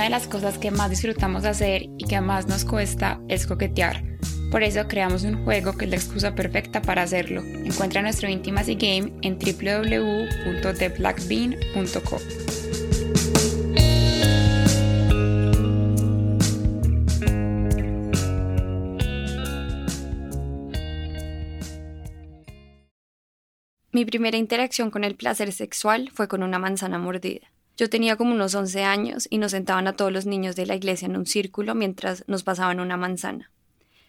Una de las cosas que más disfrutamos hacer y que más nos cuesta es coquetear. Por eso creamos un juego que es la excusa perfecta para hacerlo. Encuentra nuestro Intimacy Game en www.theblackbean.co. Mi primera interacción con el placer sexual fue con una manzana mordida. Yo tenía como unos 11 años y nos sentaban a todos los niños de la iglesia en un círculo mientras nos pasaban una manzana.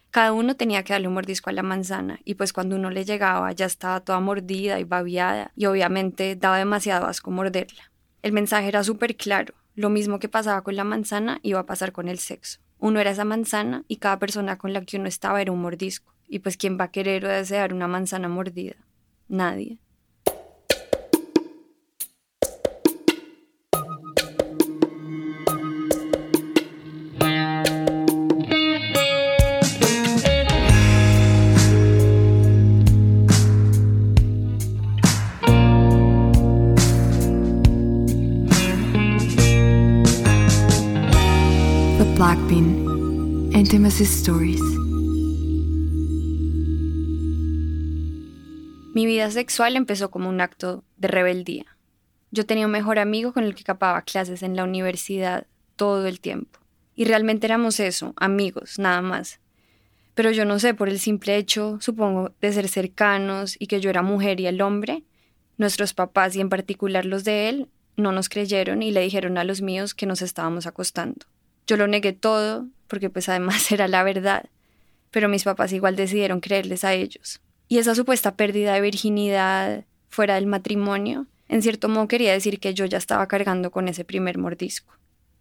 Cada uno tenía que darle un mordisco a la manzana y pues cuando uno le llegaba ya estaba toda mordida y babiada y obviamente daba demasiado asco morderla. El mensaje era súper claro, lo mismo que pasaba con la manzana iba a pasar con el sexo. Uno era esa manzana y cada persona con la que uno estaba era un mordisco. Y pues ¿quién va a querer o desear una manzana mordida? Nadie. Intimacy Stories. Mi vida sexual empezó como un acto de rebeldía. Yo tenía un mejor amigo con el que capaba clases en la universidad todo el tiempo. Y realmente éramos eso, amigos, nada más. Pero yo no sé, por el simple hecho, supongo, de ser cercanos y que yo era mujer y el hombre, nuestros papás y en particular los de él no nos creyeron y le dijeron a los míos que nos estábamos acostando. Yo lo negué todo, porque pues además era la verdad, pero mis papás igual decidieron creerles a ellos. Y esa supuesta pérdida de virginidad fuera del matrimonio, en cierto modo quería decir que yo ya estaba cargando con ese primer mordisco.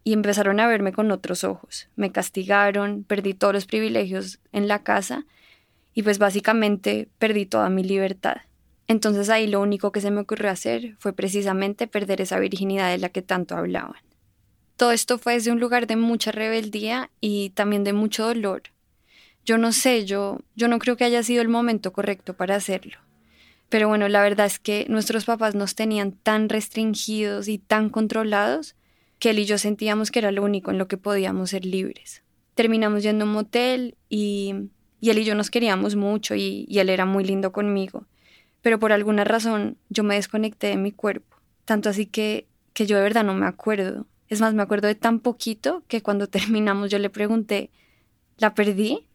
Y empezaron a verme con otros ojos. Me castigaron, perdí todos los privilegios en la casa y pues básicamente perdí toda mi libertad. Entonces ahí lo único que se me ocurrió hacer fue precisamente perder esa virginidad de la que tanto hablaban. Todo esto fue desde un lugar de mucha rebeldía y también de mucho dolor. Yo no sé, yo, yo no creo que haya sido el momento correcto para hacerlo. Pero bueno, la verdad es que nuestros papás nos tenían tan restringidos y tan controlados que él y yo sentíamos que era lo único en lo que podíamos ser libres. Terminamos yendo a un motel y, él y yo nos queríamos mucho y, y él era muy lindo conmigo. Pero por alguna razón yo me desconecté de mi cuerpo, tanto así que, que yo de verdad no me acuerdo. Es más, me acuerdo de tan poquito que cuando terminamos yo le pregunté, ¿la perdí?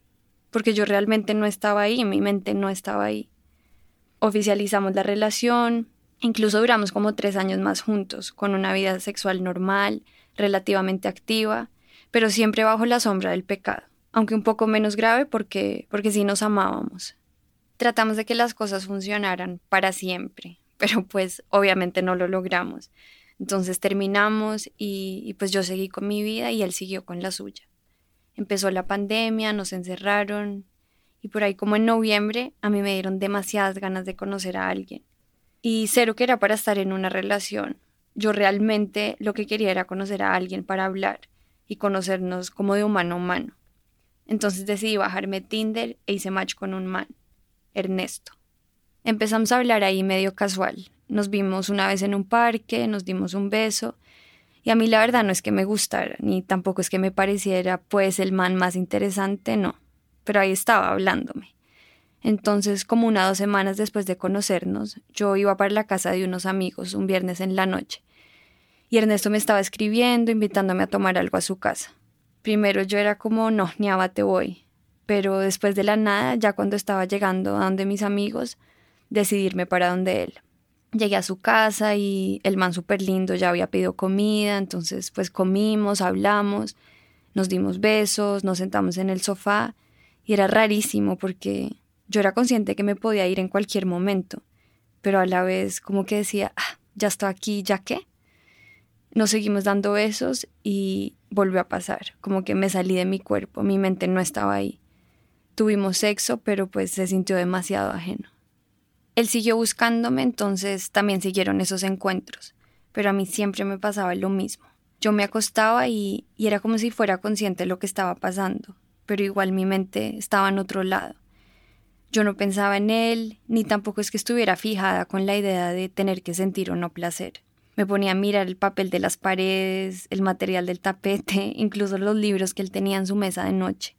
Porque yo realmente no estaba ahí, mi mente no estaba ahí. Oficializamos la relación, incluso duramos como tres años más juntos, con una vida sexual normal, relativamente activa, pero siempre bajo la sombra del pecado, aunque un poco menos grave porque, porque sí nos amábamos. Tratamos de que las cosas funcionaran para siempre, pero pues obviamente no lo logramos. Entonces terminamos y, pues yo seguí con mi vida y él siguió con la suya. Empezó la pandemia, nos encerraron y por ahí como en noviembre a mí me dieron demasiadas ganas de conocer a alguien. Y cero que era para estar en una relación. Yo realmente lo que quería era conocer a alguien para hablar y conocernos como de humano a humano. Entonces decidí bajarme Tinder e hice match con un man, Ernesto. Empezamos a hablar ahí medio casual, nos vimos una vez en un parque, nos dimos un beso. Y a mí la verdad no es que me gustara, ni tampoco es que me pareciera pues el man más interesante, no. Pero ahí estaba hablándome. Entonces, como una dos semanas después de conocernos, yo iba para la casa de unos amigos un viernes en la noche. Y Ernesto me estaba escribiendo, invitándome a tomar algo a su casa. Primero yo era como, no, ni te voy. Pero después de la nada, ya cuando estaba llegando a donde mis amigos, decidirme para donde él llegué a su casa y el man súper lindo ya había pedido comida, entonces pues comimos, hablamos, nos dimos besos, nos sentamos en el sofá y era rarísimo porque yo era consciente que me podía ir en cualquier momento, pero a la vez como que decía, ah, ya estoy aquí, ¿ya qué? Nos seguimos dando besos y volvió a pasar, como que me salí de mi cuerpo, mi mente no estaba ahí. Tuvimos sexo, pero pues se sintió demasiado ajeno. Él siguió buscándome, entonces también siguieron esos encuentros, pero a mí siempre me pasaba lo mismo. Yo me acostaba y, era como si fuera consciente de lo que estaba pasando, pero igual mi mente estaba en otro lado. Yo no pensaba en él, ni tampoco es que estuviera fijada con la idea de tener que sentir o no placer. Me ponía a mirar el papel de las paredes, el material del tapete, incluso los libros que él tenía en su mesa de noche.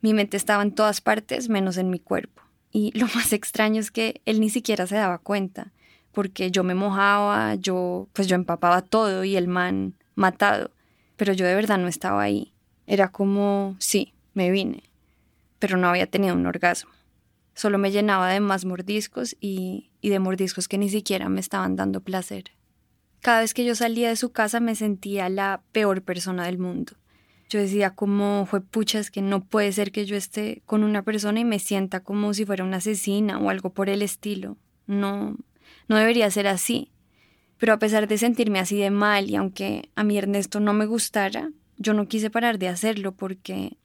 Mi mente estaba en todas partes menos en mi cuerpo. Y lo más extraño es que él ni siquiera se daba cuenta, porque yo me mojaba, yo pues yo empapaba todo y el man matado, pero yo de verdad no estaba ahí. Era como, sí, me vine, pero no había tenido un orgasmo. Solo me llenaba de más mordiscos y, y de mordiscos que ni siquiera me estaban dando placer. Cada vez que yo salía de su casa me sentía la peor persona del mundo. Yo decía como fue pucha, es que no puede ser que yo esté con una persona y me sienta como si fuera una asesina o algo por el estilo. No, no debería ser así. Pero a pesar de sentirme así de mal y aunque a mí Ernesto no me gustara, yo no quise parar de hacerlo porque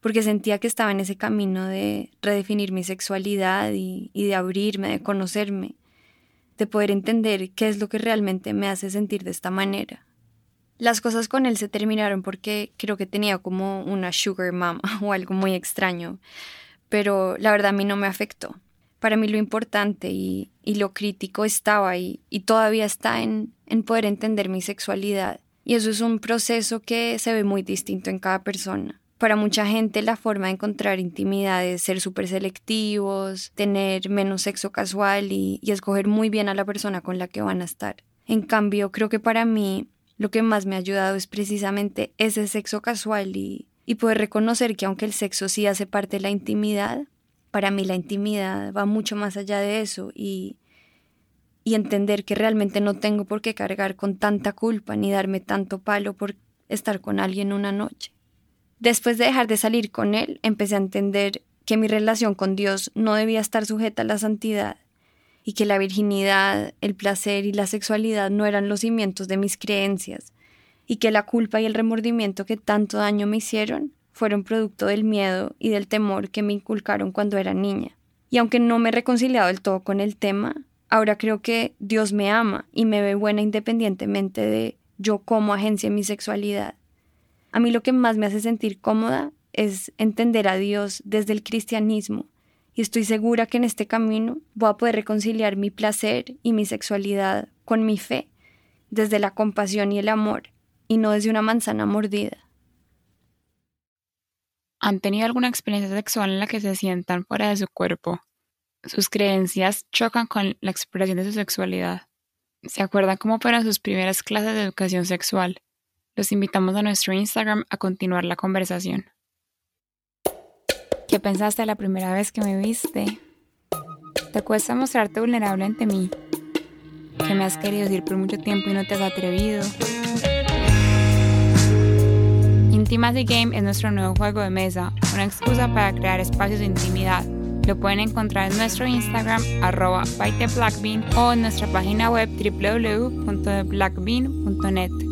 porque sentía que estaba en ese camino de redefinir mi sexualidad y de abrirme, de conocerme de poder entender qué es lo que realmente me hace sentir de esta manera. Las cosas con él se terminaron porque creo que tenía como una sugar mama o algo muy extraño, pero la verdad a mí no me afectó. Para mí lo importante y, lo crítico estaba ahí y todavía está en, en poder entender mi sexualidad. Y eso es un proceso que se ve muy distinto en cada persona. Para mucha gente la forma de encontrar intimidad es ser súper selectivos, tener menos sexo casual y, escoger muy bien a la persona con la que van a estar. En cambio, creo que para mí lo que más me ha ayudado es precisamente ese sexo casual y, y poder reconocer que aunque el sexo sí hace parte de la intimidad, para mí la intimidad va mucho más allá de eso y, y entender que realmente no tengo por qué cargar con tanta culpa ni darme tanto palo por estar con alguien una noche. Después de dejar de salir con él, empecé a entender que mi relación con Dios no debía estar sujeta a la santidad y que la virginidad, el placer y la sexualidad no eran los cimientos de mis creencias y que la culpa y el remordimiento que tanto daño me hicieron fueron producto del miedo y del temor que me inculcaron cuando era niña. Y aunque no me he reconciliado del todo con el tema, ahora creo que Dios me ama y me ve buena independientemente de yo como agencia mi sexualidad. A mí lo que más me hace sentir cómoda es entender a Dios desde el cristianismo y estoy segura que en este camino voy a poder reconciliar mi placer y mi sexualidad con mi fe desde la compasión y el amor y no desde una manzana mordida. ¿Han tenido alguna experiencia sexual en la que se sientan fuera de su cuerpo? Sus creencias chocan con la expresión de su sexualidad. ¿Se acuerdan cómo fueron sus primeras clases de educación sexual? Los invitamos a nuestro Instagram a continuar la conversación. ¿Qué pensaste la primera vez que me viste? ¿Te cuesta mostrarte vulnerable ante mí? ¿Que me has querido decir por mucho tiempo y no te has atrevido? Intimacy Game es nuestro nuevo juego de mesa, una excusa para crear espacios de intimidad. Lo pueden encontrar en nuestro Instagram, arroba o en nuestra página web www.blackbean.net.